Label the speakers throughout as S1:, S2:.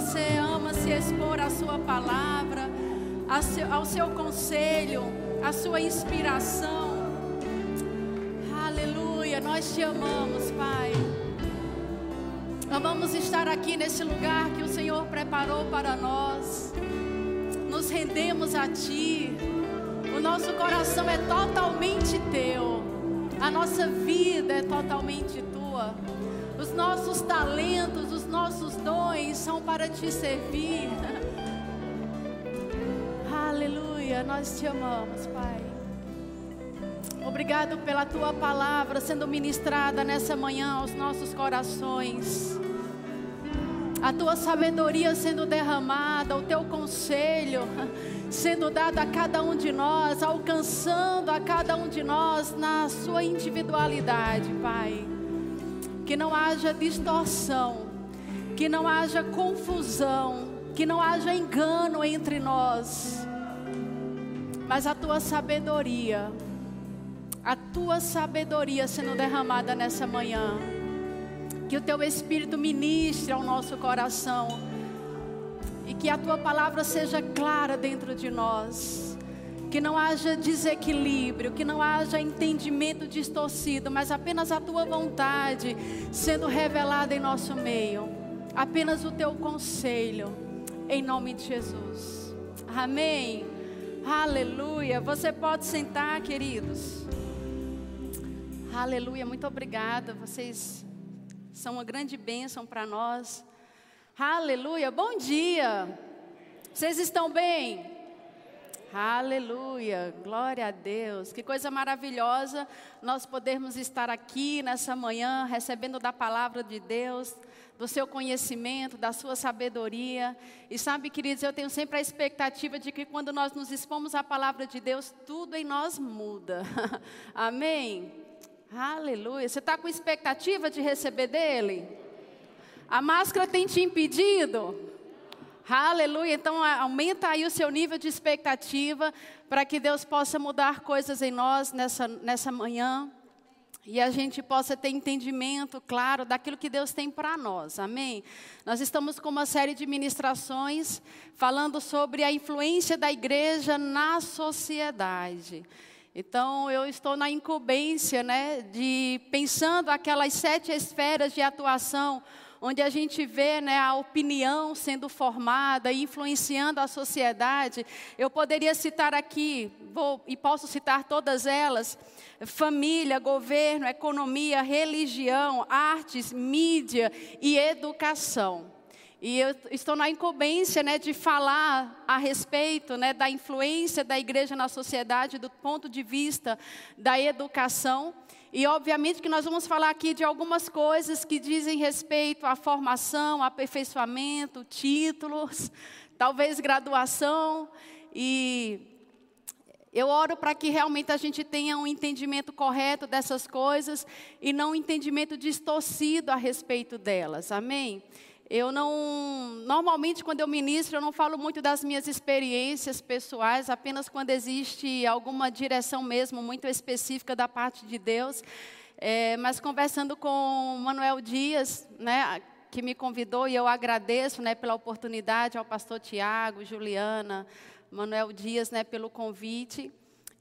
S1: você ama se expor à Sua palavra, ao seu conselho, à Sua inspiração. Aleluia, nós te amamos, Pai. Amamos estar aqui nesse lugar que o Senhor preparou para nós. Nos rendemos a Ti. O nosso coração é totalmente Teu. A nossa vida é totalmente Tua. Os nossos talentos, os nossos dons são para Te servir. Aleluia, nós te amamos, Pai. Obrigado pela tua palavra sendo ministrada nessa manhã aos nossos corações. A tua sabedoria sendo derramada, o teu conselho sendo dado a cada um de nós, alcançando a cada um de nós na sua individualidade, Pai. Que não haja distorção, que não haja confusão, que não haja engano entre nós, mas a tua sabedoria a tua sabedoria sendo derramada nessa manhã. Que o teu Espírito ministre ao nosso coração. E que a tua palavra seja clara dentro de nós. Que não haja desequilíbrio, que não haja entendimento distorcido, mas apenas a tua vontade sendo revelada em nosso meio. Apenas o teu conselho, em nome de Jesus. Amém. Aleluia. Você pode sentar, queridos. Aleluia, muito obrigada. Vocês são uma grande bênção para nós. Aleluia, bom dia. Vocês estão bem? Aleluia, glória a Deus. Que coisa maravilhosa nós podermos estar aqui nessa manhã, recebendo da palavra de Deus, do seu conhecimento, da sua sabedoria. E sabe, queridos, eu tenho sempre a expectativa de que quando nós nos expomos à palavra de Deus, tudo em nós muda. Amém? Aleluia. Você está com expectativa de receber dele? A máscara tem te impedido? Aleluia. Então aumenta aí o seu nível de expectativa para que Deus possa mudar coisas em nós nessa, nessa manhã. E a gente possa ter entendimento claro daquilo que Deus tem para nós, amém? Nós estamos com uma série de ministrações falando sobre a influência da igreja na sociedade. Então, eu estou na incumbência, né, de pensando aquelas sete esferas de atuação, onde a gente vê né, a opinião sendo formada, influenciando a sociedade. Eu poderia citar aqui, vou, e posso citar todas elas: família, governo, economia, religião, artes, mídia e educação. E eu estou na incumbência né, de falar a respeito né, da influência da igreja na sociedade do ponto de vista da educação. E obviamente que nós vamos falar aqui de algumas coisas que dizem respeito à formação, aperfeiçoamento, títulos, talvez graduação. E eu oro para que realmente a gente tenha um entendimento correto dessas coisas e não um entendimento distorcido a respeito delas. Amém? Eu não, normalmente quando eu ministro, eu não falo muito das minhas experiências pessoais, apenas quando existe alguma direção mesmo muito específica da parte de Deus. É, mas conversando com Manuel Dias, né, que me convidou e eu agradeço, né, pela oportunidade ao pastor Tiago, Juliana, Manuel Dias, né, pelo convite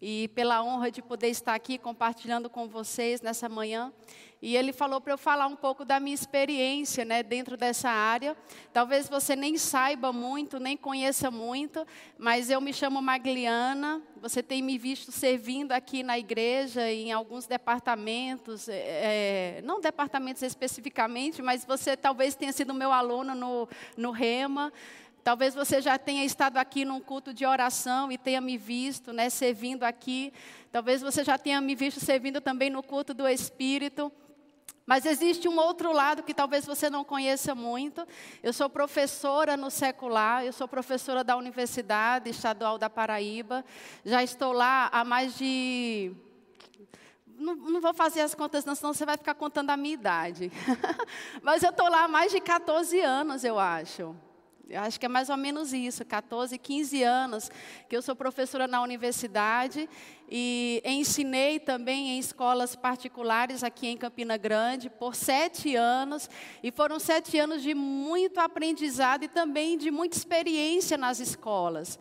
S1: e pela honra de poder estar aqui compartilhando com vocês nessa manhã. E ele falou para eu falar um pouco da minha experiência né, dentro dessa área. Talvez você nem saiba muito, nem conheça muito, mas eu me chamo Magliana. Você tem me visto servindo aqui na igreja, em alguns departamentos, é, é não departamentos especificamente, mas você talvez tenha sido meu aluno no, no REMA. Talvez você já tenha estado aqui num culto de oração e tenha me visto, né, servindo aqui. Talvez você já tenha me visto servindo também no culto do Espírito. Mas existe um outro lado que talvez você não conheça muito. Eu sou professora no secular, eu sou professora da Universidade Estadual da Paraíba. Já estou lá há mais de. Não, não vou fazer as contas, não, senão você vai ficar contando a minha idade. Mas eu estou lá há mais de 14 anos, eu acho. Eu acho que é mais ou menos isso, 14, 15 anos que eu sou professora na universidade e ensinei também em escolas particulares aqui em Campina Grande por sete anos. E foram sete anos de muito aprendizado e também de muita experiência nas escolas.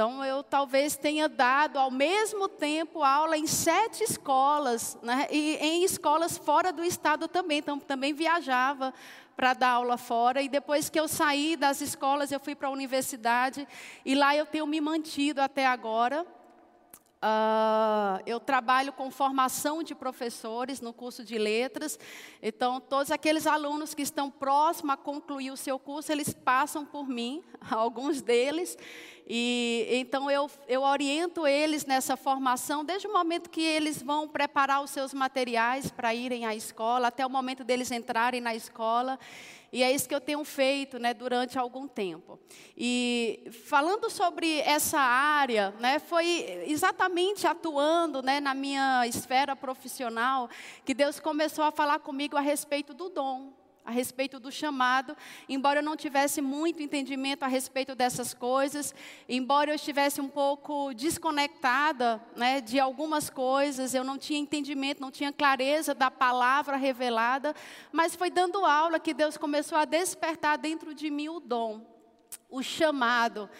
S1: Então, eu talvez tenha dado ao mesmo tempo aula em sete escolas, né? e em escolas fora do estado também. Então, também viajava para dar aula fora. E depois que eu saí das escolas, eu fui para a universidade. E lá eu tenho me mantido até agora. Uh, eu trabalho com formação de professores no curso de letras. Então, todos aqueles alunos que estão próximos a concluir o seu curso, eles passam por mim, alguns deles. E então eu, eu oriento eles nessa formação desde o momento que eles vão preparar os seus materiais para irem à escola, até o momento deles entrarem na escola. E é isso que eu tenho feito né, durante algum tempo. E falando sobre essa área, né, foi exatamente atuando né, na minha esfera profissional que Deus começou a falar comigo a respeito do dom a respeito do chamado, embora eu não tivesse muito entendimento a respeito dessas coisas, embora eu estivesse um pouco desconectada né, de algumas coisas, eu não tinha entendimento, não tinha clareza da palavra revelada, mas foi dando aula que Deus começou a despertar dentro de mim o dom, o chamado.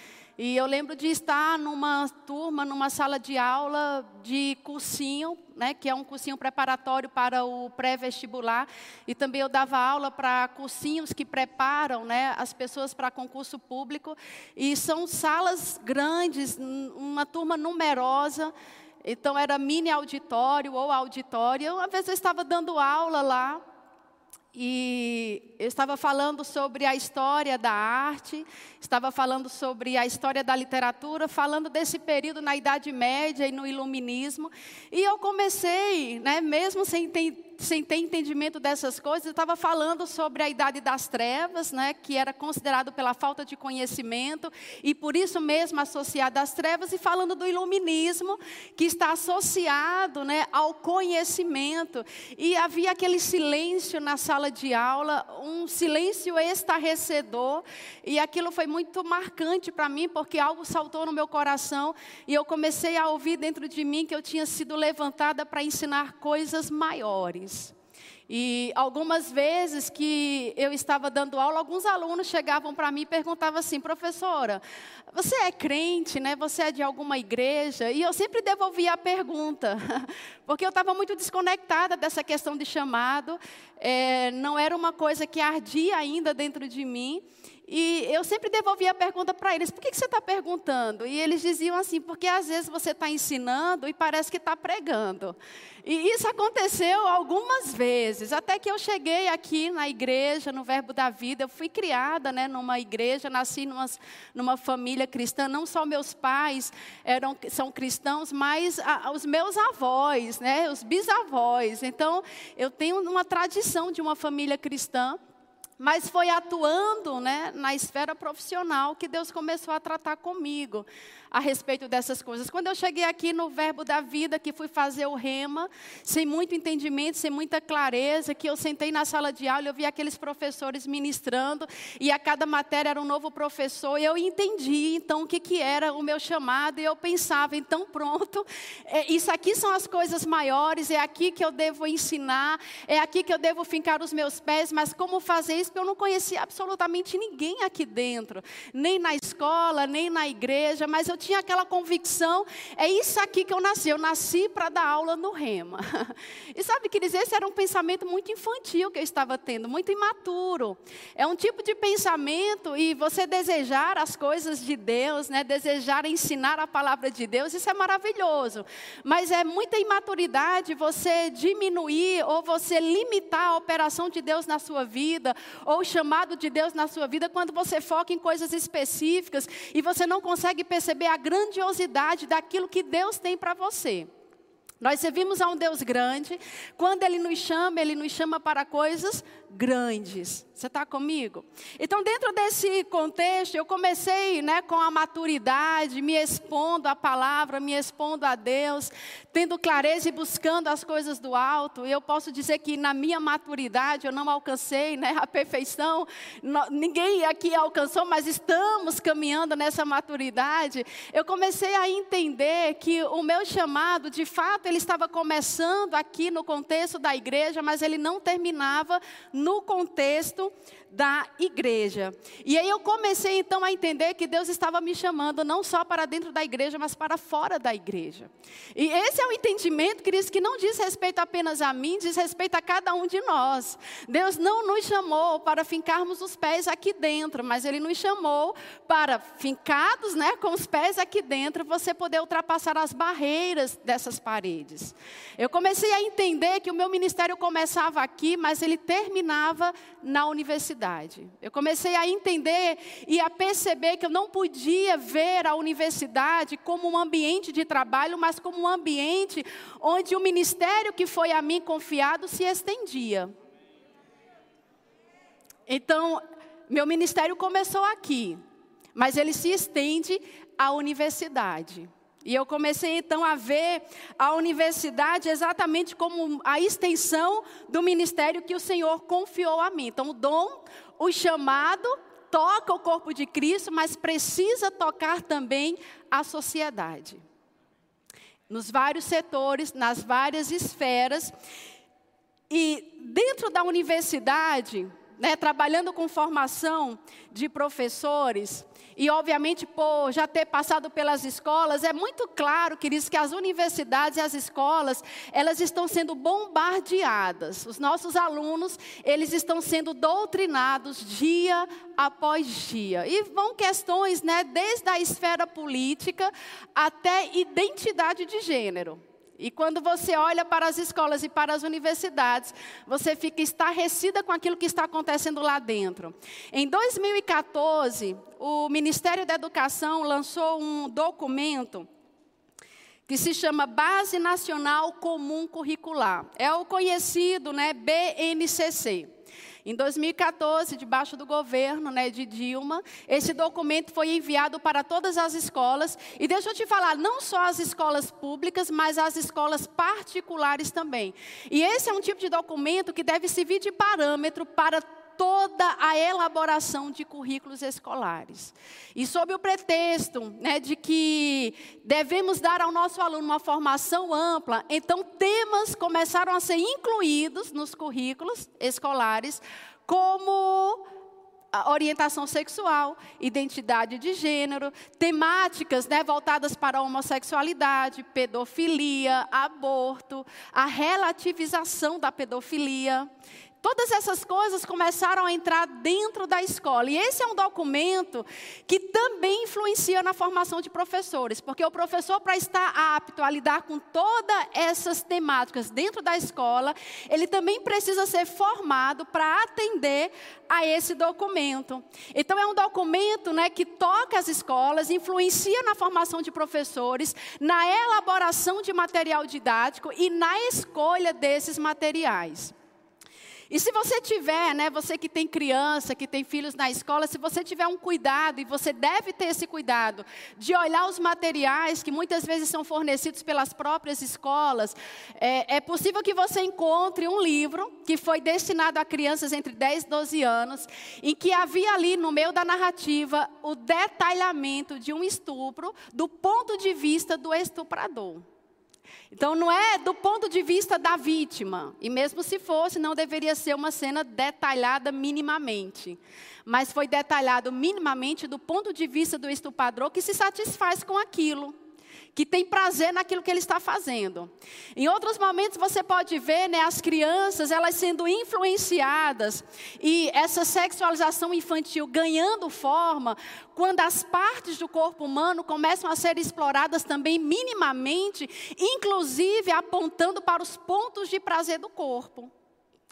S1: E eu lembro de estar numa turma, numa sala de aula de cursinho, né, que é um cursinho preparatório para o pré-vestibular. E também eu dava aula para cursinhos que preparam né, as pessoas para concurso público. E são salas grandes, uma turma numerosa. Então era mini auditório ou auditório. Uma vez eu estava dando aula lá e eu estava falando sobre a história da arte, estava falando sobre a história da literatura, falando desse período na Idade Média e no Iluminismo. E eu comecei, né, mesmo sem ter sem ter entendimento dessas coisas, eu estava falando sobre a idade das trevas, né, que era considerado pela falta de conhecimento, e por isso mesmo associado às trevas, e falando do iluminismo, que está associado né, ao conhecimento. E havia aquele silêncio na sala de aula, um silêncio estarrecedor, e aquilo foi muito marcante para mim, porque algo saltou no meu coração, e eu comecei a ouvir dentro de mim que eu tinha sido levantada para ensinar coisas maiores. E algumas vezes que eu estava dando aula, alguns alunos chegavam para mim e perguntavam assim, professora, você é crente, né? Você é de alguma igreja? E eu sempre devolvia a pergunta, porque eu estava muito desconectada dessa questão de chamado, é, não era uma coisa que ardia ainda dentro de mim. E eu sempre devolvia a pergunta para eles: por que, que você está perguntando? E eles diziam assim: porque às vezes você está ensinando e parece que está pregando. E isso aconteceu algumas vezes, até que eu cheguei aqui na igreja, no Verbo da Vida. Eu fui criada né, numa igreja, nasci numa, numa família cristã. Não só meus pais eram, são cristãos, mas a, os meus avós, né, os bisavós. Então, eu tenho uma tradição de uma família cristã. Mas foi atuando né, na esfera profissional que Deus começou a tratar comigo a respeito dessas coisas. Quando eu cheguei aqui no Verbo da Vida, que fui fazer o rema, sem muito entendimento, sem muita clareza, que eu sentei na sala de aula, eu vi aqueles professores ministrando, e a cada matéria era um novo professor, e eu entendi então o que, que era o meu chamado, e eu pensava, então pronto, é, isso aqui são as coisas maiores, é aqui que eu devo ensinar, é aqui que eu devo fincar os meus pés, mas como fazer isso? Porque eu não conhecia absolutamente ninguém aqui dentro, nem na escola, nem na igreja, mas eu tinha aquela convicção, é isso aqui que eu nasci, eu nasci para dar aula no rema. E sabe, que dizer, esse era um pensamento muito infantil que eu estava tendo, muito imaturo. É um tipo de pensamento e você desejar as coisas de Deus, né, desejar ensinar a palavra de Deus, isso é maravilhoso. Mas é muita imaturidade você diminuir ou você limitar a operação de Deus na sua vida, ou o chamado de Deus na sua vida, quando você foca em coisas específicas e você não consegue perceber a grandiosidade daquilo que Deus tem para você. Nós servimos a um Deus grande. Quando Ele nos chama, Ele nos chama para coisas grandes. Você está comigo? Então, dentro desse contexto, eu comecei né, com a maturidade, me expondo à palavra, me expondo a Deus, tendo clareza e buscando as coisas do alto. E eu posso dizer que na minha maturidade eu não alcancei né, a perfeição. ninguém aqui alcançou, mas estamos caminhando nessa maturidade. Eu comecei a entender que o meu chamado, de fato, ele estava começando aqui no contexto da igreja, mas ele não terminava no contexto da igreja. E aí eu comecei então a entender que Deus estava me chamando não só para dentro da igreja, mas para fora da igreja. E esse é o entendimento, queridos, que não diz respeito apenas a mim, diz respeito a cada um de nós. Deus não nos chamou para fincarmos os pés aqui dentro, mas Ele nos chamou para, fincados né, com os pés aqui dentro, você poder ultrapassar as barreiras dessas paredes. Eu comecei a entender que o meu ministério começava aqui, mas ele terminava na universidade universidade. Eu comecei a entender e a perceber que eu não podia ver a universidade como um ambiente de trabalho, mas como um ambiente onde o ministério que foi a mim confiado se estendia. Então, meu ministério começou aqui, mas ele se estende à universidade. E eu comecei então a ver a universidade exatamente como a extensão do ministério que o Senhor confiou a mim. Então, o dom, o chamado, toca o corpo de Cristo, mas precisa tocar também a sociedade. Nos vários setores, nas várias esferas. E dentro da universidade, né, trabalhando com formação de professores, e obviamente por já ter passado pelas escolas, é muito claro, queridos, que as universidades e as escolas, elas estão sendo bombardeadas. Os nossos alunos, eles estão sendo doutrinados dia após dia. E vão questões, né, desde a esfera política até identidade de gênero. E quando você olha para as escolas e para as universidades, você fica estarrecida com aquilo que está acontecendo lá dentro. Em 2014, o Ministério da Educação lançou um documento que se chama Base Nacional Comum Curricular. É o conhecido, né, BNCC. Em 2014, debaixo do governo né, de Dilma, esse documento foi enviado para todas as escolas. E deixa eu te falar, não só as escolas públicas, mas as escolas particulares também. E esse é um tipo de documento que deve servir de parâmetro para toda a elaboração de currículos escolares. E sob o pretexto né, de que devemos dar ao nosso aluno uma formação ampla, então temas começaram a ser incluídos nos currículos escolares, como orientação sexual, identidade de gênero, temáticas né, voltadas para a homossexualidade, pedofilia, aborto, a relativização da pedofilia. Todas essas coisas começaram a entrar dentro da escola. E esse é um documento que também influencia na formação de professores, porque o professor, para estar apto a lidar com todas essas temáticas dentro da escola, ele também precisa ser formado para atender a esse documento. Então, é um documento né, que toca as escolas, influencia na formação de professores, na elaboração de material didático e na escolha desses materiais. E se você tiver, né, você que tem criança, que tem filhos na escola, se você tiver um cuidado, e você deve ter esse cuidado, de olhar os materiais que muitas vezes são fornecidos pelas próprias escolas, é, é possível que você encontre um livro que foi destinado a crianças entre 10 e 12 anos, em que havia ali no meio da narrativa o detalhamento de um estupro do ponto de vista do estuprador. Então não é do ponto de vista da vítima, e mesmo se fosse, não deveria ser uma cena detalhada minimamente. Mas foi detalhado minimamente do ponto de vista do estuprador que se satisfaz com aquilo que tem prazer naquilo que ele está fazendo. Em outros momentos você pode ver, né, as crianças, elas sendo influenciadas e essa sexualização infantil ganhando forma quando as partes do corpo humano começam a ser exploradas também minimamente, inclusive apontando para os pontos de prazer do corpo.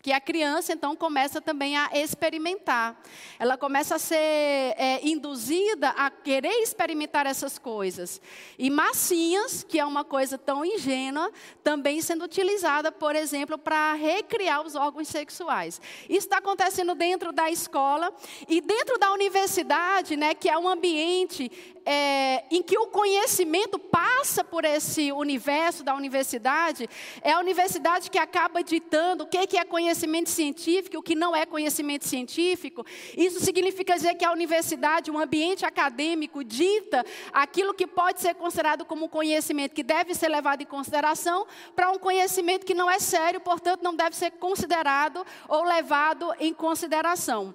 S1: Que a criança então começa também a experimentar. Ela começa a ser é, induzida a querer experimentar essas coisas. E massinhas, que é uma coisa tão ingênua, também sendo utilizada, por exemplo, para recriar os órgãos sexuais. Isso está acontecendo dentro da escola e dentro da universidade, né, que é um ambiente é, em que o conhecimento passa por esse universo da universidade, é a universidade que acaba ditando o que é conhecimento científico e o que não é conhecimento científico. Isso significa dizer que a universidade, um ambiente acadêmico, dita aquilo que pode ser considerado como conhecimento que deve ser levado em consideração para um conhecimento que não é sério, portanto, não deve ser considerado ou levado em consideração.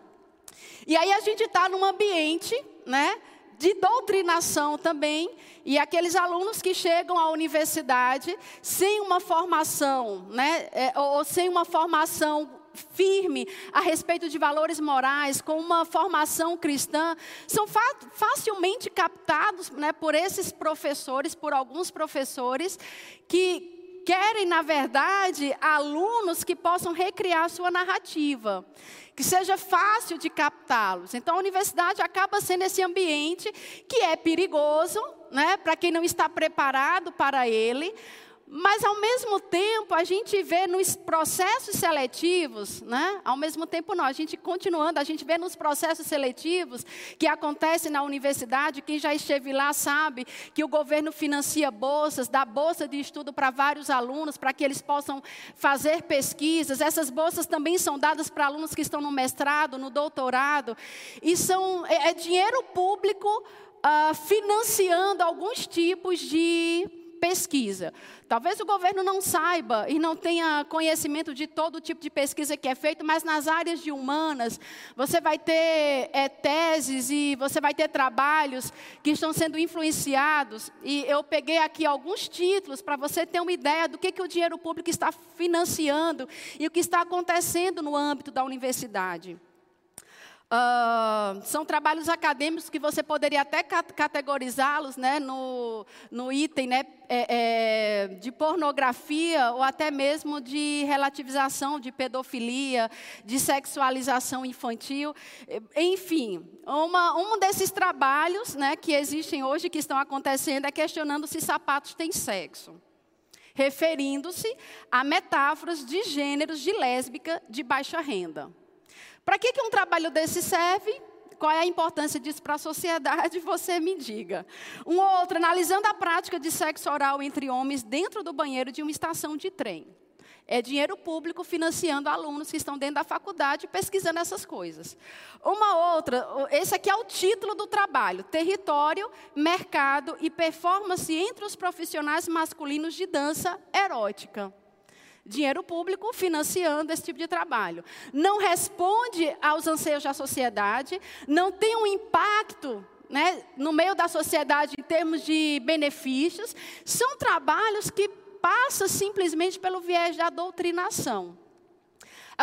S1: E aí a gente está num ambiente, né? De doutrinação também, e aqueles alunos que chegam à universidade sem uma formação, né, é, ou sem uma formação firme a respeito de valores morais, com uma formação cristã, são fa facilmente captados né, por esses professores, por alguns professores, que querem, na verdade, alunos que possam recriar sua narrativa que seja fácil de captá-los. Então a universidade acaba sendo esse ambiente que é perigoso, né, para quem não está preparado para ele, mas ao mesmo tempo a gente vê nos processos seletivos, né? Ao mesmo tempo não, a gente continuando, a gente vê nos processos seletivos que acontecem na universidade, quem já esteve lá sabe que o governo financia bolsas, dá bolsa de estudo para vários alunos para que eles possam fazer pesquisas. Essas bolsas também são dadas para alunos que estão no mestrado, no doutorado, e são é, é dinheiro público uh, financiando alguns tipos de pesquisa. Talvez o governo não saiba e não tenha conhecimento de todo tipo de pesquisa que é feito, mas nas áreas de humanas, você vai ter é, teses e você vai ter trabalhos que estão sendo influenciados. E eu peguei aqui alguns títulos para você ter uma ideia do que, que o dinheiro público está financiando e o que está acontecendo no âmbito da universidade. Uh, são trabalhos acadêmicos que você poderia até categorizá-los né, no, no item né, é, é, de pornografia ou até mesmo de relativização de pedofilia, de sexualização infantil. Enfim, uma, um desses trabalhos né, que existem hoje, que estão acontecendo, é questionando se sapatos têm sexo referindo-se a metáforas de gêneros de lésbica de baixa renda. Para que, que um trabalho desse serve? Qual é a importância disso para a sociedade? Você me diga. Um outro, analisando a prática de sexo oral entre homens dentro do banheiro de uma estação de trem. É dinheiro público financiando alunos que estão dentro da faculdade pesquisando essas coisas. Uma outra, esse aqui é o título do trabalho: Território, Mercado e Performance entre os profissionais masculinos de dança erótica dinheiro público financiando esse tipo de trabalho. Não responde aos anseios da sociedade, não tem um impacto né, no meio da sociedade em termos de benefícios. São trabalhos que passam simplesmente pelo viés da doutrinação.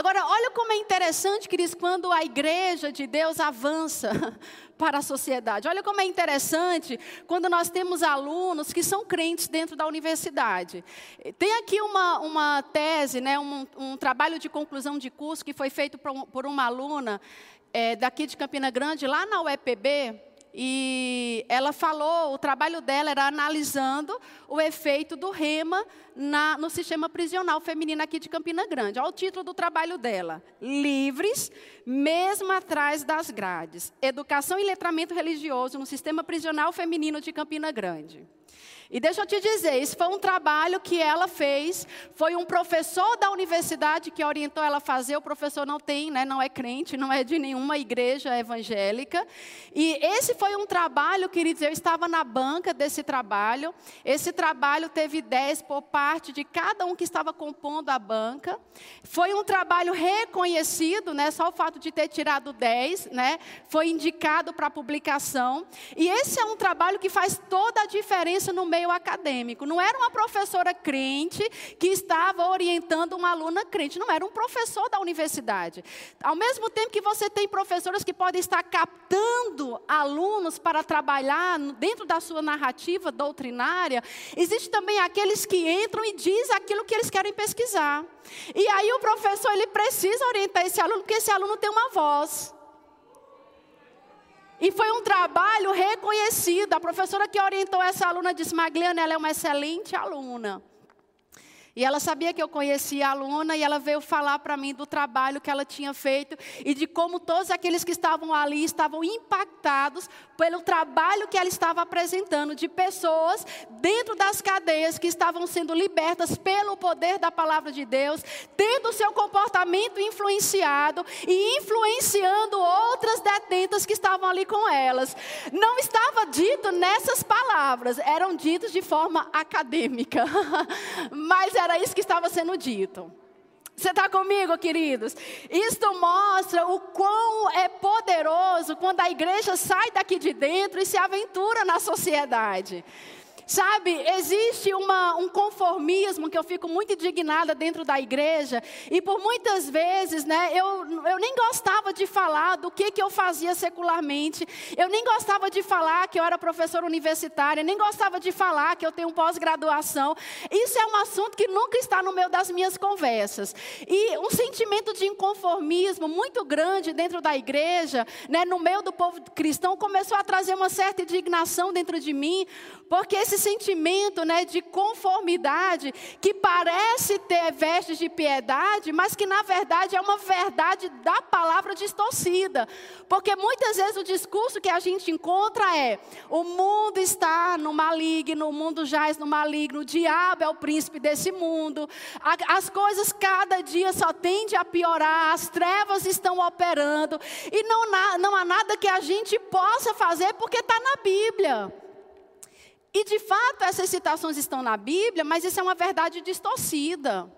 S1: Agora, olha como é interessante, queridos, quando a igreja de Deus avança para a sociedade. Olha como é interessante quando nós temos alunos que são crentes dentro da universidade. Tem aqui uma, uma tese, né, um, um trabalho de conclusão de curso que foi feito por, por uma aluna é, daqui de Campina Grande, lá na UEPB, e ela falou, o trabalho dela era analisando o efeito do rema na, no sistema prisional feminino aqui de Campina Grande. Olha o título do trabalho dela: Livres, mesmo atrás das grades. Educação e letramento religioso no sistema prisional feminino de Campina Grande. E deixa eu te dizer, isso foi um trabalho que ela fez, foi um professor da universidade que orientou ela a fazer. O professor não tem, né, não é crente, não é de nenhuma igreja evangélica. E esse foi um trabalho, queridos, eu estava na banca desse trabalho. Esse trabalho teve ideias por parte de cada um que estava compondo a banca. Foi um trabalho reconhecido, né, só o fato de ter tirado 10, né, foi indicado para publicação. E esse é um trabalho que faz toda a diferença no meio meio acadêmico. Não era uma professora crente que estava orientando uma aluna crente. Não era um professor da universidade. Ao mesmo tempo que você tem professoras que podem estar captando alunos para trabalhar dentro da sua narrativa doutrinária, existe também aqueles que entram e dizem aquilo que eles querem pesquisar. E aí o professor ele precisa orientar esse aluno, porque esse aluno tem uma voz. E foi um trabalho reconhecido. A professora que orientou essa aluna disse: Magliana, ela é uma excelente aluna. E ela sabia que eu conhecia a aluna e ela veio falar para mim do trabalho que ela tinha feito e de como todos aqueles que estavam ali estavam impactados pelo trabalho que ela estava apresentando de pessoas dentro das cadeias que estavam sendo libertas pelo poder da palavra de Deus, tendo seu comportamento influenciado e influenciando outras detentas que estavam ali com elas. Não estava dito nessas palavras, eram ditos de forma acadêmica. Mas era isso que estava sendo dito. Você está comigo, queridos? Isto mostra o quão é poderoso quando a igreja sai daqui de dentro e se aventura na sociedade. Sabe, existe uma, um conformismo que eu fico muito indignada dentro da igreja, e por muitas vezes, né, eu, eu nem gostava de falar do que, que eu fazia secularmente, eu nem gostava de falar que eu era professora universitária, nem gostava de falar que eu tenho pós-graduação. Isso é um assunto que nunca está no meio das minhas conversas. E um sentimento de inconformismo muito grande dentro da igreja, né, no meio do povo cristão, começou a trazer uma certa indignação dentro de mim, porque esse sentimento né, de conformidade, que parece ter vestes de piedade, mas que na verdade é uma verdade da palavra distorcida. Porque muitas vezes o discurso que a gente encontra é: o mundo está no maligno, o mundo jaz no maligno, o diabo é o príncipe desse mundo, as coisas cada dia só tendem a piorar, as trevas estão operando, e não, não há nada que a gente possa fazer porque está na Bíblia. E de fato essas citações estão na Bíblia, mas isso é uma verdade distorcida.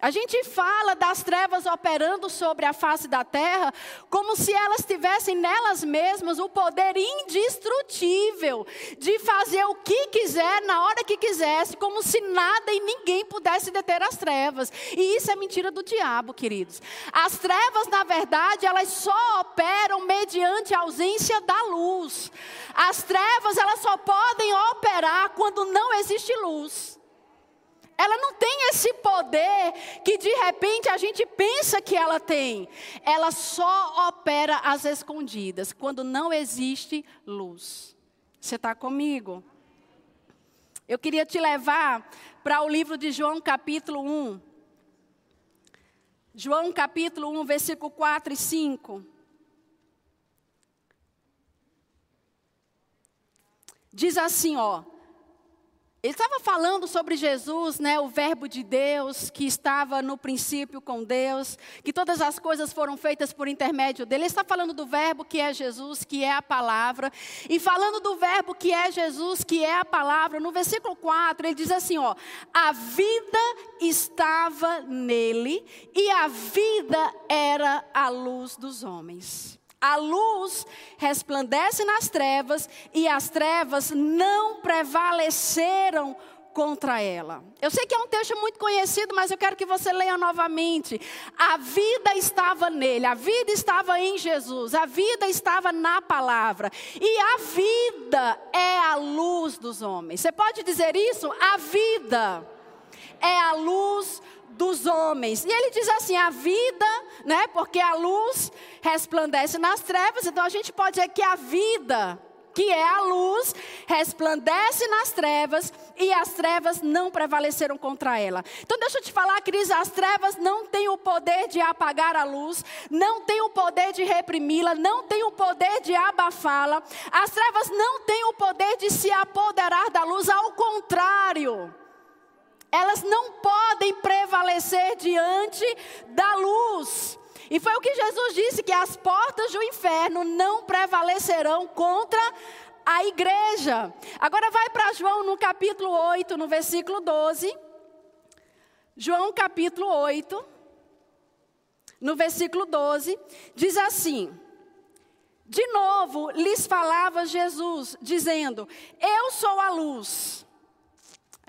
S1: A gente fala das trevas operando sobre a face da terra, como se elas tivessem nelas mesmas o poder indestrutível de fazer o que quiser na hora que quisesse, como se nada e ninguém pudesse deter as trevas. E isso é mentira do diabo, queridos. As trevas, na verdade, elas só operam mediante a ausência da luz. As trevas, elas só podem operar quando não existe luz. Ela não tem esse poder que de repente a gente pensa que ela tem. Ela só opera às escondidas, quando não existe luz. Você está comigo? Eu queria te levar para o livro de João, capítulo 1. João, capítulo 1, versículo 4 e 5. Diz assim, ó. Ele estava falando sobre Jesus, né, o Verbo de Deus, que estava no princípio com Deus, que todas as coisas foram feitas por intermédio dele. Ele está falando do Verbo que é Jesus, que é a palavra. E falando do Verbo que é Jesus, que é a palavra, no versículo 4, ele diz assim: ó, a vida estava nele e a vida era a luz dos homens. A luz resplandece nas trevas e as trevas não prevaleceram contra ela. Eu sei que é um texto muito conhecido, mas eu quero que você leia novamente. A vida estava nele, a vida estava em Jesus, a vida estava na palavra. E a vida é a luz dos homens. Você pode dizer isso? A vida é a luz dos homens. E ele diz assim: a vida, né? Porque a luz resplandece nas trevas, então a gente pode dizer que a vida, que é a luz, resplandece nas trevas e as trevas não prevaleceram contra ela. Então deixa eu te falar, Cris, as trevas não têm o poder de apagar a luz, não têm o poder de reprimi-la, não têm o poder de abafá-la. As trevas não têm o poder de se apoderar da luz, ao contrário elas não podem prevalecer diante da luz. E foi o que Jesus disse: que as portas do inferno não prevalecerão contra a igreja. Agora vai para João no capítulo 8, no versículo 12. João capítulo 8, no versículo 12, diz assim: De novo, lhes falava Jesus, dizendo: Eu sou a luz.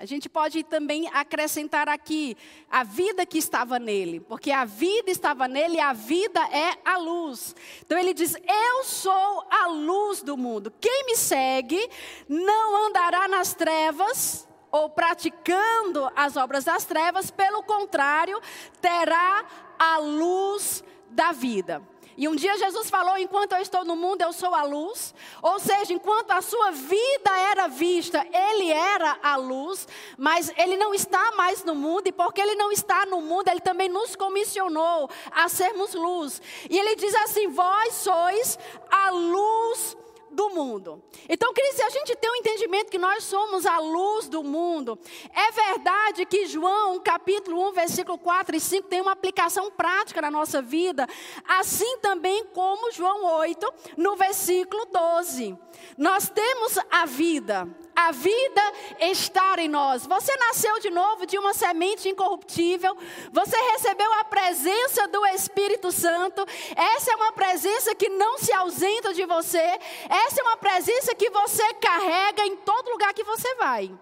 S1: A gente pode também acrescentar aqui a vida que estava nele, porque a vida estava nele e a vida é a luz. Então ele diz: Eu sou a luz do mundo. Quem me segue não andará nas trevas ou praticando as obras das trevas, pelo contrário, terá a luz da vida. E um dia Jesus falou: enquanto eu estou no mundo, eu sou a luz. Ou seja, enquanto a sua vida era vista, ele era a luz, mas ele não está mais no mundo, e porque ele não está no mundo, ele também nos comissionou a sermos luz. E ele diz assim: vós sois a luz do mundo. Então, queridos, se a gente tem o um entendimento que nós somos a luz do mundo, é verdade que João, capítulo 1, versículo 4 e 5, tem uma aplicação prática na nossa vida, assim também como João 8, no versículo 12. Nós temos a vida, a vida está em nós. Você nasceu de novo de uma semente incorruptível. Você recebeu a presença do Espírito Santo. Essa é uma presença que não se ausenta de você. Essa é uma presença que você carrega em todo lugar que você vai.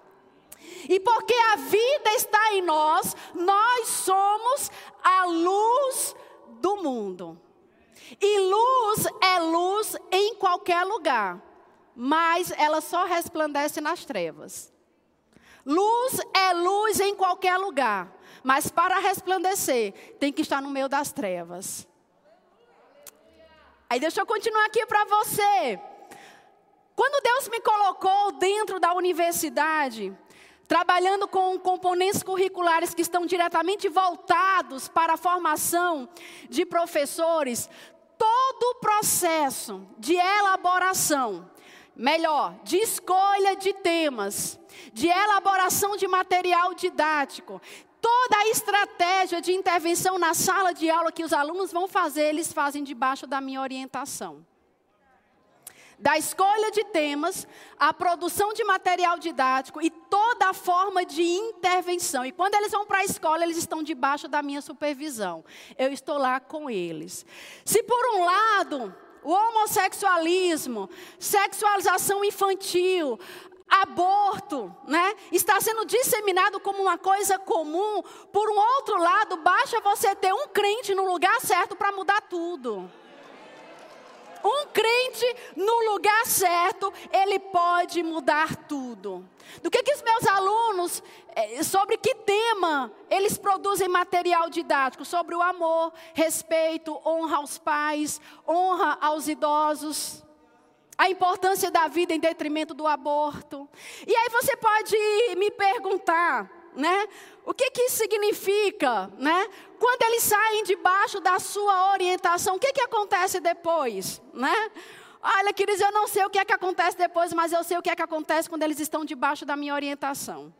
S1: E porque a vida está em nós, nós somos a luz do mundo. E luz é luz em qualquer lugar mas ela só resplandece nas trevas. Luz é luz em qualquer lugar, mas para resplandecer tem que estar no meio das trevas. Aí deixa eu continuar aqui para você. Quando Deus me colocou dentro da universidade, trabalhando com componentes curriculares que estão diretamente voltados para a formação de professores, todo o processo de elaboração melhor, de escolha de temas, de elaboração de material didático, toda a estratégia de intervenção na sala de aula que os alunos vão fazer, eles fazem debaixo da minha orientação. Da escolha de temas, a produção de material didático e toda a forma de intervenção. E quando eles vão para a escola, eles estão debaixo da minha supervisão. Eu estou lá com eles. Se por um lado o homossexualismo, sexualização infantil, aborto, né? Está sendo disseminado como uma coisa comum. Por um outro lado, basta você ter um crente no lugar certo para mudar tudo. Um crente no lugar certo, ele pode mudar tudo. Do que, que os meus alunos, eh, sobre que tema eles produzem material didático? Sobre o amor, respeito, honra aos pais, honra aos idosos, a importância da vida em detrimento do aborto. E aí você pode me perguntar, né? O que, que isso significa, né? Quando eles saem debaixo da sua orientação, o que, que acontece depois, né? Olha, queridos, eu não sei o que é que acontece depois, mas eu sei o que é que acontece quando eles estão debaixo da minha orientação.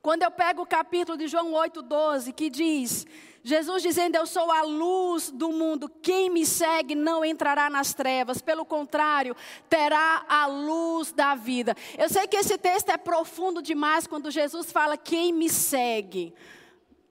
S1: Quando eu pego o capítulo de João 8,12, que diz: Jesus dizendo, Eu sou a luz do mundo, quem me segue não entrará nas trevas, pelo contrário, terá a luz da vida. Eu sei que esse texto é profundo demais quando Jesus fala, Quem me segue.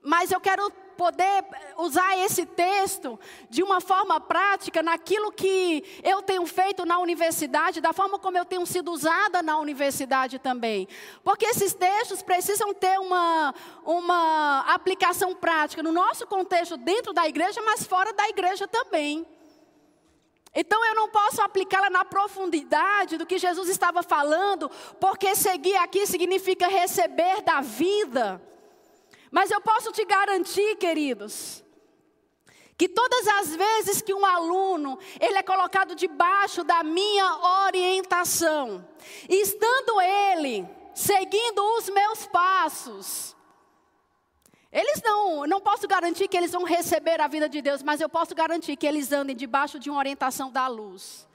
S1: Mas eu quero poder usar esse texto de uma forma prática naquilo que eu tenho feito na universidade, da forma como eu tenho sido usada na universidade também. Porque esses textos precisam ter uma, uma aplicação prática no nosso contexto dentro da igreja, mas fora da igreja também. Então eu não posso aplicá-la na profundidade do que Jesus estava falando, porque seguir aqui significa receber da vida. Mas eu posso te garantir, queridos, que todas as vezes que um aluno ele é colocado debaixo da minha orientação, estando ele seguindo os meus passos, eles não, não posso garantir que eles vão receber a vida de Deus, mas eu posso garantir que eles andem debaixo de uma orientação da luz.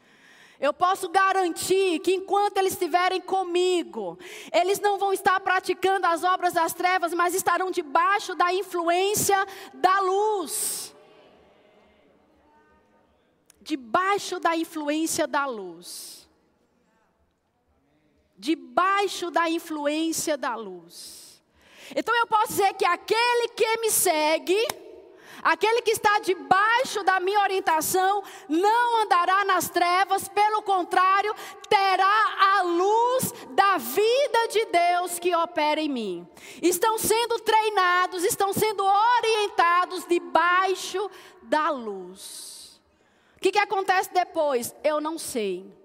S1: Eu posso garantir que enquanto eles estiverem comigo, eles não vão estar praticando as obras das trevas, mas estarão debaixo da influência da luz. Debaixo da influência da luz. Debaixo da influência da luz. Então eu posso dizer que aquele que me segue, Aquele que está debaixo da minha orientação não andará nas trevas, pelo contrário, terá a luz da vida de Deus que opera em mim. Estão sendo treinados, estão sendo orientados debaixo da luz. O que, que acontece depois? Eu não sei.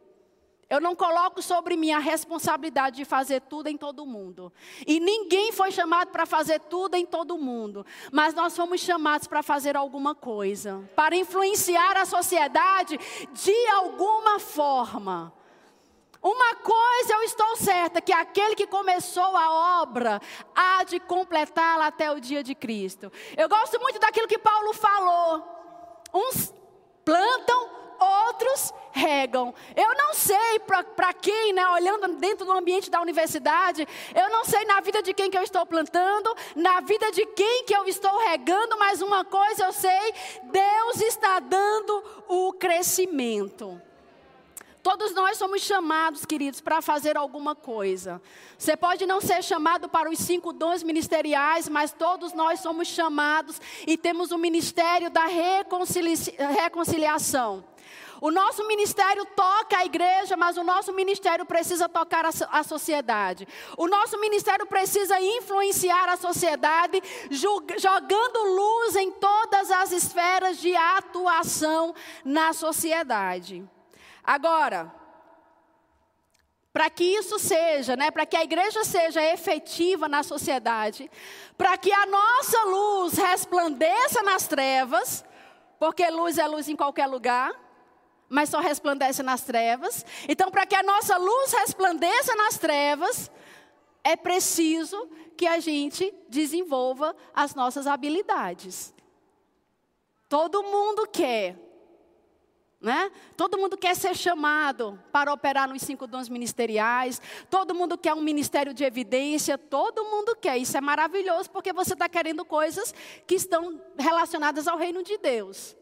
S1: Eu não coloco sobre mim a responsabilidade de fazer tudo em todo mundo. E ninguém foi chamado para fazer tudo em todo mundo. Mas nós fomos chamados para fazer alguma coisa. Para influenciar a sociedade de alguma forma. Uma coisa eu estou certa: que aquele que começou a obra há de completá-la até o dia de Cristo. Eu gosto muito daquilo que Paulo falou. Uns plantam, outros regam. Eu não sei para quem, né, olhando dentro do ambiente da universidade, eu não sei na vida de quem que eu estou plantando, na vida de quem que eu estou regando, mas uma coisa eu sei, Deus está dando o crescimento. Todos nós somos chamados, queridos, para fazer alguma coisa. Você pode não ser chamado para os cinco dons ministeriais, mas todos nós somos chamados e temos o ministério da reconciliação. O nosso ministério toca a igreja, mas o nosso ministério precisa tocar a, a, sociedade. O nosso ministério precisa influenciar a sociedade, jogando luz em todas as esferas de atuação na sociedade. Agora, para que isso seja, né, para que a igreja seja efetiva na sociedade, para que a nossa luz resplandeça nas trevas, porque luz é luz em qualquer lugar, mas só resplandece nas trevas. Então, para que a nossa luz resplandeça nas trevas, é preciso que a gente desenvolva as nossas habilidades. Todo mundo quer né? Todo mundo quer ser chamado para operar nos cinco dons ministeriais. Todo mundo quer um ministério de evidência. Todo mundo quer. Isso é maravilhoso porque você está querendo coisas que estão relacionadas ao reino de Deus.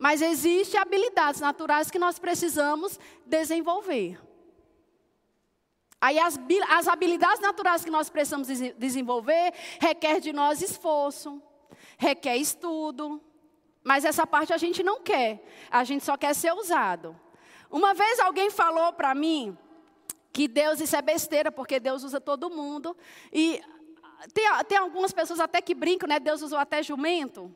S1: Mas existem habilidades naturais que nós precisamos desenvolver. Aí as, as habilidades naturais que nós precisamos desenvolver requer de nós esforço, requer estudo, mas essa parte a gente não quer. A gente só quer ser usado. Uma vez alguém falou para mim que Deus, isso é besteira, porque Deus usa todo mundo. E tem, tem algumas pessoas até que brincam, né? Deus usou até jumento.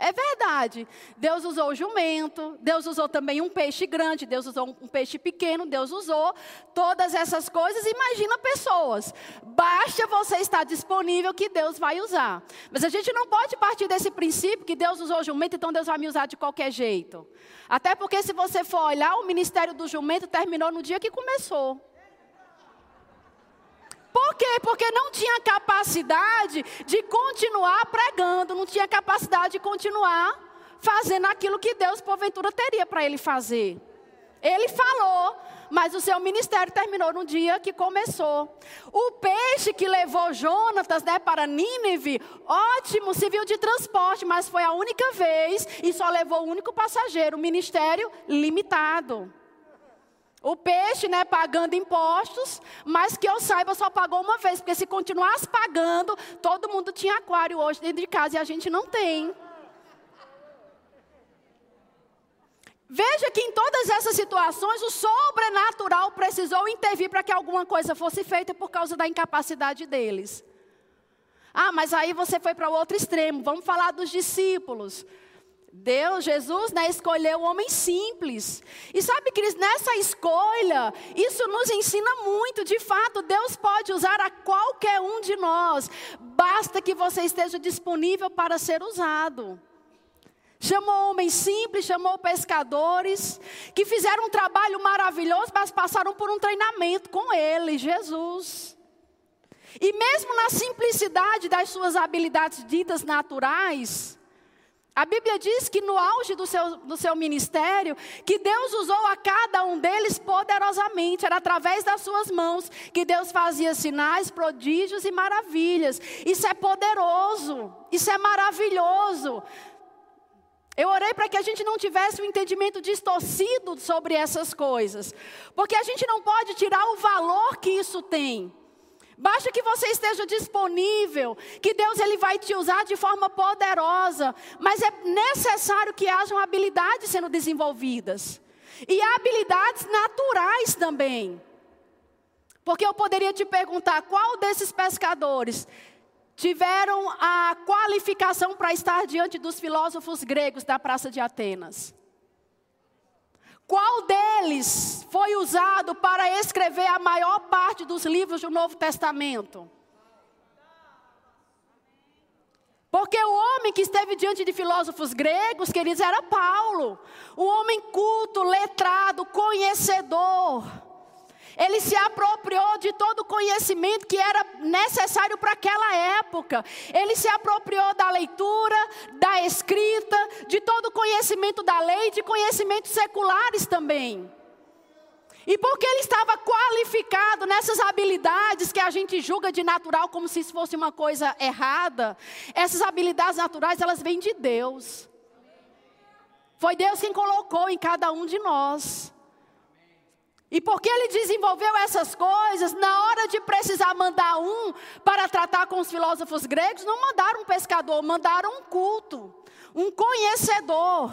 S1: É verdade. Deus usou o jumento, Deus usou também um peixe grande, Deus usou um peixe pequeno, Deus usou todas essas coisas. Imagina pessoas. Basta você estar disponível que Deus vai usar. Mas a gente não pode partir desse princípio que Deus usou o jumento, então Deus vai me usar de qualquer jeito. Até porque se você for olhar, o ministério do jumento terminou no dia que começou. Por quê? Porque não tinha capacidade de continuar pregando, não tinha capacidade de continuar fazendo aquilo que Deus, porventura, teria para ele fazer. Ele falou, mas o seu ministério terminou no dia que começou. O peixe que levou Jonatas né, para Nínive, ótimo, civil de transporte, mas foi a única vez e só levou o único passageiro, ministério limitado. O peixe, né, pagando impostos, mas que eu saiba só pagou uma vez, porque se continuasse pagando, todo mundo tinha aquário hoje dentro de casa e a gente não tem. Veja que em todas essas situações o sobrenatural precisou intervir para que alguma coisa fosse feita por causa da incapacidade deles. Ah, mas aí você foi para o outro extremo. Vamos falar dos discípulos. Deus, Jesus, né, escolheu o homem simples. E sabe, Cris, nessa escolha, isso nos ensina muito. De fato, Deus pode usar a qualquer um de nós. Basta que você esteja disponível para ser usado. Chamou homens simples, chamou pescadores, que fizeram um trabalho maravilhoso, mas passaram por um treinamento com ele, Jesus. E mesmo na simplicidade das suas habilidades ditas naturais, a Bíblia diz que no auge do seu, do seu ministério, que Deus usou a cada um deles poderosamente, era através das suas mãos que Deus fazia sinais, prodígios e maravilhas. Isso é poderoso, isso é maravilhoso. Eu orei para que a gente não tivesse um entendimento distorcido sobre essas coisas, porque a gente não pode tirar o valor que isso tem. Basta que você esteja disponível, que Deus ele vai te usar de forma poderosa, mas é necessário que hajam habilidades sendo desenvolvidas. E habilidades naturais também. Porque eu poderia te perguntar qual desses pescadores tiveram a qualificação para estar diante dos filósofos gregos da Praça de Atenas. Qual deles foi usado para escrever a maior parte dos livros do Novo Testamento? Porque o homem que esteve diante de filósofos gregos, queridos, era Paulo. Um homem culto, letrado, conhecedor. Ele se apropriou de todo o conhecimento que era necessário para aquela época. Ele se apropriou da leitura, da escrita, de todo o conhecimento da lei, de conhecimentos seculares também. E porque ele estava qualificado nessas habilidades que a gente julga de natural como se isso fosse uma coisa errada, essas habilidades naturais, elas vêm de Deus. Foi Deus quem colocou em cada um de nós. E porque ele desenvolveu essas coisas, na hora de precisar mandar um para tratar com os filósofos gregos, não mandaram um pescador, mandaram um culto, um conhecedor.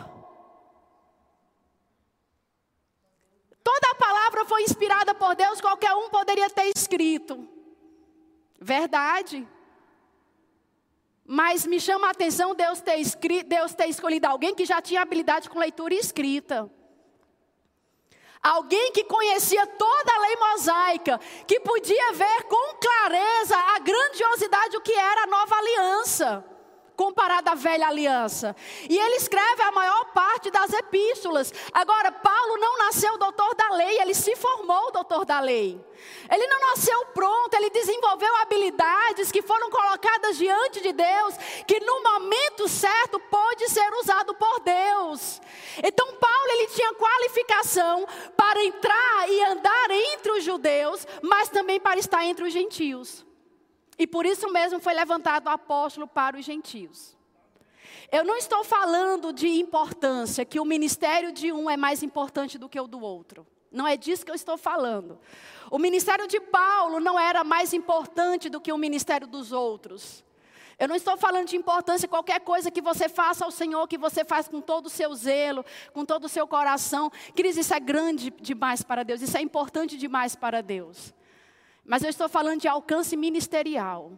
S1: Toda a palavra foi inspirada por Deus, qualquer um poderia ter escrito. Verdade. Mas me chama a atenção Deus ter, escrito, Deus ter escolhido alguém que já tinha habilidade com leitura e escrita. Alguém que conhecia toda a lei mosaica, que podia ver com clareza a grandiosidade do que era a nova aliança comparada à velha aliança. E ele escreve a maior parte das epístolas. Agora, Paulo não nasceu doutor da lei, ele se formou doutor da lei. Ele não nasceu pronto, ele desenvolveu habilidades que foram colocadas diante de Deus, que no momento certo pode ser usado por Deus. Então Paulo ele tinha qualificação para entrar e andar entre os judeus, mas também para estar entre os gentios. E por isso mesmo foi levantado o apóstolo para os gentios. Eu não estou falando de importância, que o ministério de um é mais importante do que o do outro. Não é disso que eu estou falando. O ministério de Paulo não era mais importante do que o ministério dos outros. Eu não estou falando de importância, qualquer coisa que você faça ao Senhor, que você faz com todo o seu zelo, com todo o seu coração. Queridos, isso é grande demais para Deus, isso é importante demais para Deus. Mas eu estou falando de alcance ministerial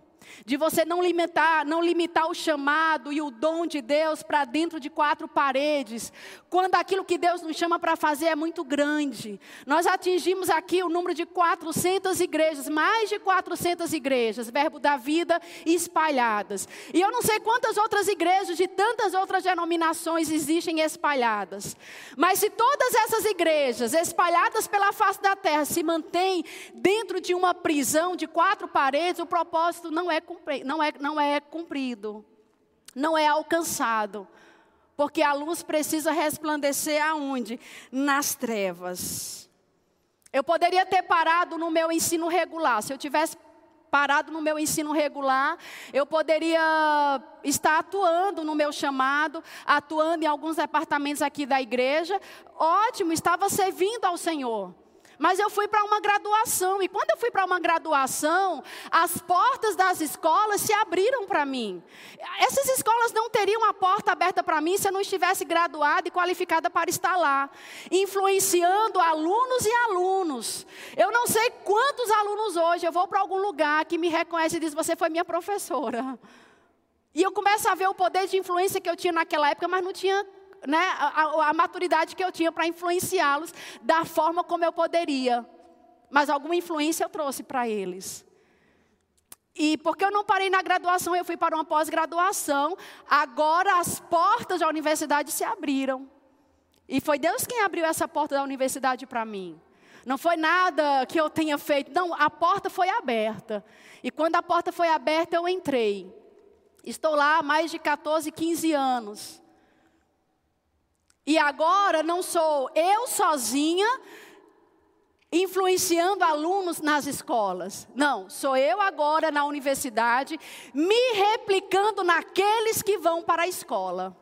S1: de você não limitar, não limitar o chamado e o dom de Deus para dentro de quatro paredes, quando aquilo que Deus nos chama para fazer é muito grande. Nós atingimos aqui o número de 400 igrejas, mais de 400 igrejas, verbo da vida espalhadas. E eu não sei quantas outras igrejas de tantas outras denominações existem espalhadas. Mas se todas essas igrejas espalhadas pela face da terra se mantêm dentro de uma prisão de quatro paredes, o propósito não é é, não, é, não é cumprido, não é alcançado. Porque a luz precisa resplandecer aonde? Nas trevas. Eu poderia ter parado no meu ensino regular. Se eu tivesse parado no meu ensino regular, eu poderia estar atuando no meu chamado, atuando em alguns departamentos aqui da igreja. Ótimo, estava servindo ao Senhor. Mas eu fui para uma graduação, e quando eu fui para uma graduação, as portas das escolas se abriram para mim. Essas escolas não teriam a porta aberta para mim se eu não estivesse graduada e qualificada para estar lá, influenciando alunos e alunos. Eu não sei quantos alunos hoje eu vou para algum lugar que me reconhece e diz: Você foi minha professora. E eu começo a ver o poder de influência que eu tinha naquela época, mas não tinha né, a, a maturidade que eu tinha para influenciá-los da forma como eu poderia. Mas alguma influência eu trouxe para eles. E porque eu não parei na graduação, eu fui para uma pós-graduação. Agora as portas da universidade se abriram. E foi Deus quem abriu essa porta da universidade para mim. Não foi nada que eu tenha feito. Não, a porta foi aberta. E quando a porta foi aberta, eu entrei. Estou lá há mais de 14, 15 anos. E agora não sou eu sozinha influenciando alunos nas escolas. Não, sou eu agora na universidade me replicando naqueles que vão para a escola.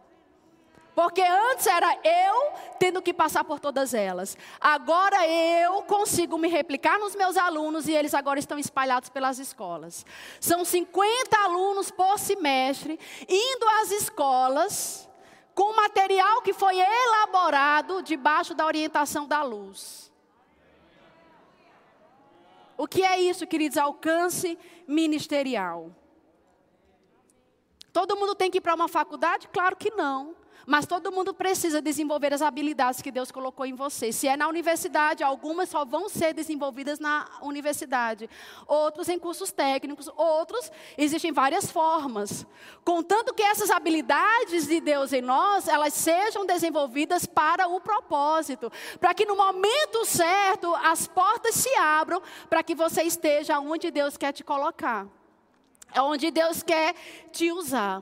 S1: Porque antes era eu tendo que passar por todas elas. Agora eu consigo me replicar nos meus alunos e eles agora estão espalhados pelas escolas. São 50 alunos por semestre indo às escolas com material que foi elaborado debaixo da orientação da luz. O que é isso, queridos? Alcance ministerial. Todo mundo tem que ir para uma faculdade? Claro que não. Mas todo mundo precisa desenvolver as habilidades que Deus colocou em você. Se é na universidade, algumas só vão ser desenvolvidas na universidade. Outros em cursos técnicos, outros existem várias formas. Contanto que essas habilidades de Deus em nós, elas sejam desenvolvidas para o propósito, para que no momento certo as portas se abram para que você esteja onde Deus quer te colocar. É onde Deus quer te usar.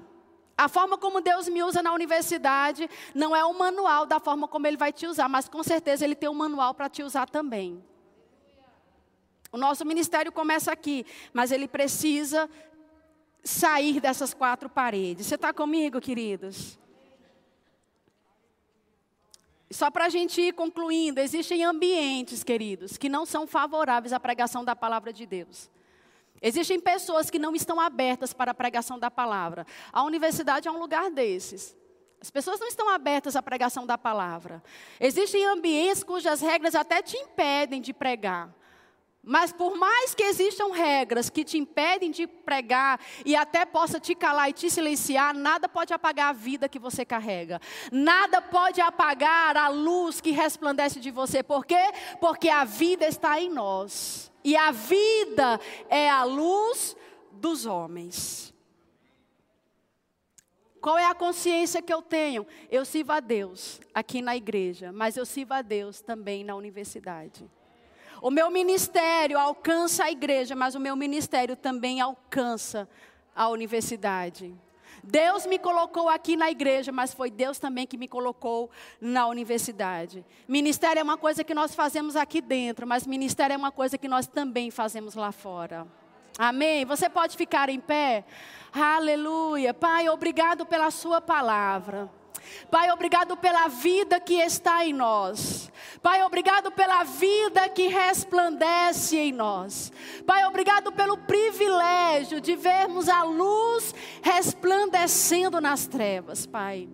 S1: A forma como Deus me usa na universidade não é o manual da forma como Ele vai te usar, mas com certeza Ele tem um manual para te usar também. O nosso ministério começa aqui, mas ele precisa sair dessas quatro paredes. Você está comigo, queridos? Só para a gente ir concluindo, existem ambientes, queridos, que não são favoráveis à pregação da palavra de Deus. Existem pessoas que não estão abertas para a pregação da palavra. A universidade é um lugar desses. As pessoas não estão abertas à pregação da palavra. Existem ambientes cujas regras até te impedem de pregar. Mas por mais que existam regras que te impedem de pregar e até possa te calar e te silenciar, nada pode apagar a vida que você carrega. Nada pode apagar a luz que resplandece de você. Por quê? Porque a vida está em nós. E a vida é a luz dos homens. Qual é a consciência que eu tenho? Eu sirvo a Deus aqui na igreja, mas eu sirvo a Deus também na universidade. O meu ministério alcança a igreja, mas o meu ministério também alcança a universidade. Deus me colocou aqui na igreja, mas foi Deus também que me colocou na universidade. Ministério é uma coisa que nós fazemos aqui dentro, mas ministério é uma coisa que nós também fazemos lá fora. Amém? Você pode ficar em pé? Aleluia. Pai, obrigado pela Sua palavra. Pai, obrigado pela vida que está em nós. Pai, obrigado pela vida que resplandece em nós. Pai, obrigado pelo privilégio de vermos a luz resplandecendo nas trevas, Pai.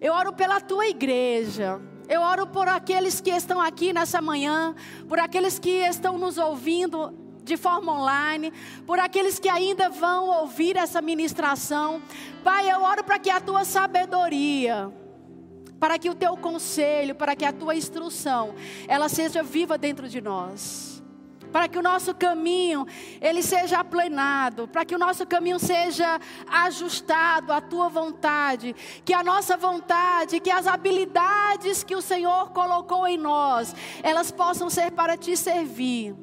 S1: Eu oro pela tua igreja. Eu oro por aqueles que estão aqui nessa manhã, por aqueles que estão nos ouvindo de forma online, por aqueles que ainda vão ouvir essa ministração. Pai, eu oro para que a tua sabedoria, para que o teu conselho, para que a tua instrução, ela seja viva dentro de nós. Para que o nosso caminho ele seja aplenado, para que o nosso caminho seja ajustado à tua vontade, que a nossa vontade, que as habilidades que o Senhor colocou em nós, elas possam ser para te servir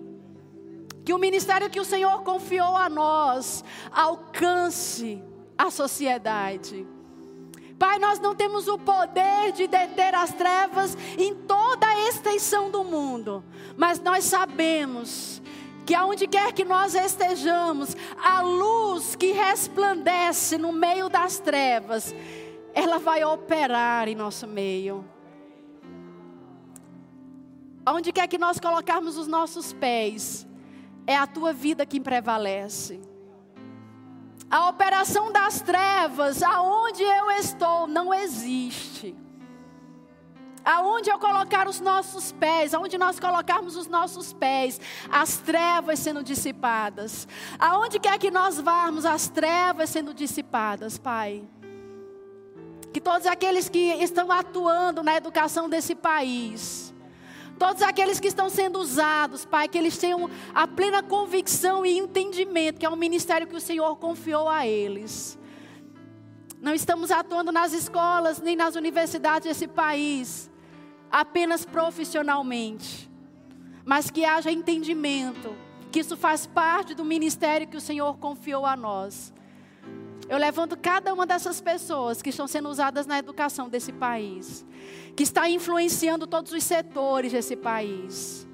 S1: que o ministério que o Senhor confiou a nós alcance a sociedade. Pai, nós não temos o poder de deter as trevas em toda a extensão do mundo, mas nós sabemos que aonde quer que nós estejamos, a luz que resplandece no meio das trevas, ela vai operar em nosso meio. Aonde quer que nós colocarmos os nossos pés, é a tua vida que prevalece. A operação das trevas, aonde eu estou, não existe. Aonde eu colocar os nossos pés, aonde nós colocarmos os nossos pés, as trevas sendo dissipadas. Aonde quer que nós vamos, as trevas sendo dissipadas, Pai. Que todos aqueles que estão atuando na educação desse país, Todos aqueles que estão sendo usados, Pai, que eles tenham a plena convicção e entendimento que é um ministério que o Senhor confiou a eles. Não estamos atuando nas escolas nem nas universidades desse país apenas profissionalmente, mas que haja entendimento que isso faz parte do ministério que o Senhor confiou a nós. Eu levanto cada uma dessas pessoas que estão sendo usadas na educação desse país que está influenciando todos os setores desse país.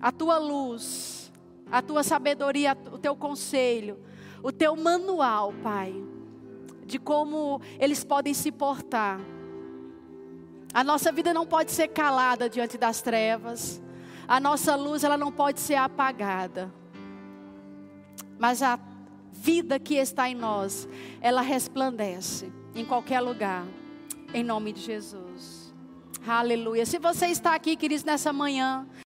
S1: A tua luz, a tua sabedoria, o teu conselho, o teu manual, Pai, de como eles podem se portar A nossa vida não pode ser calada diante das trevas. A nossa luz ela não pode ser apagada. Mas a vida que está em nós, ela resplandece em qualquer lugar. Em nome de Jesus. Aleluia. Se você está aqui, queridos, nessa manhã,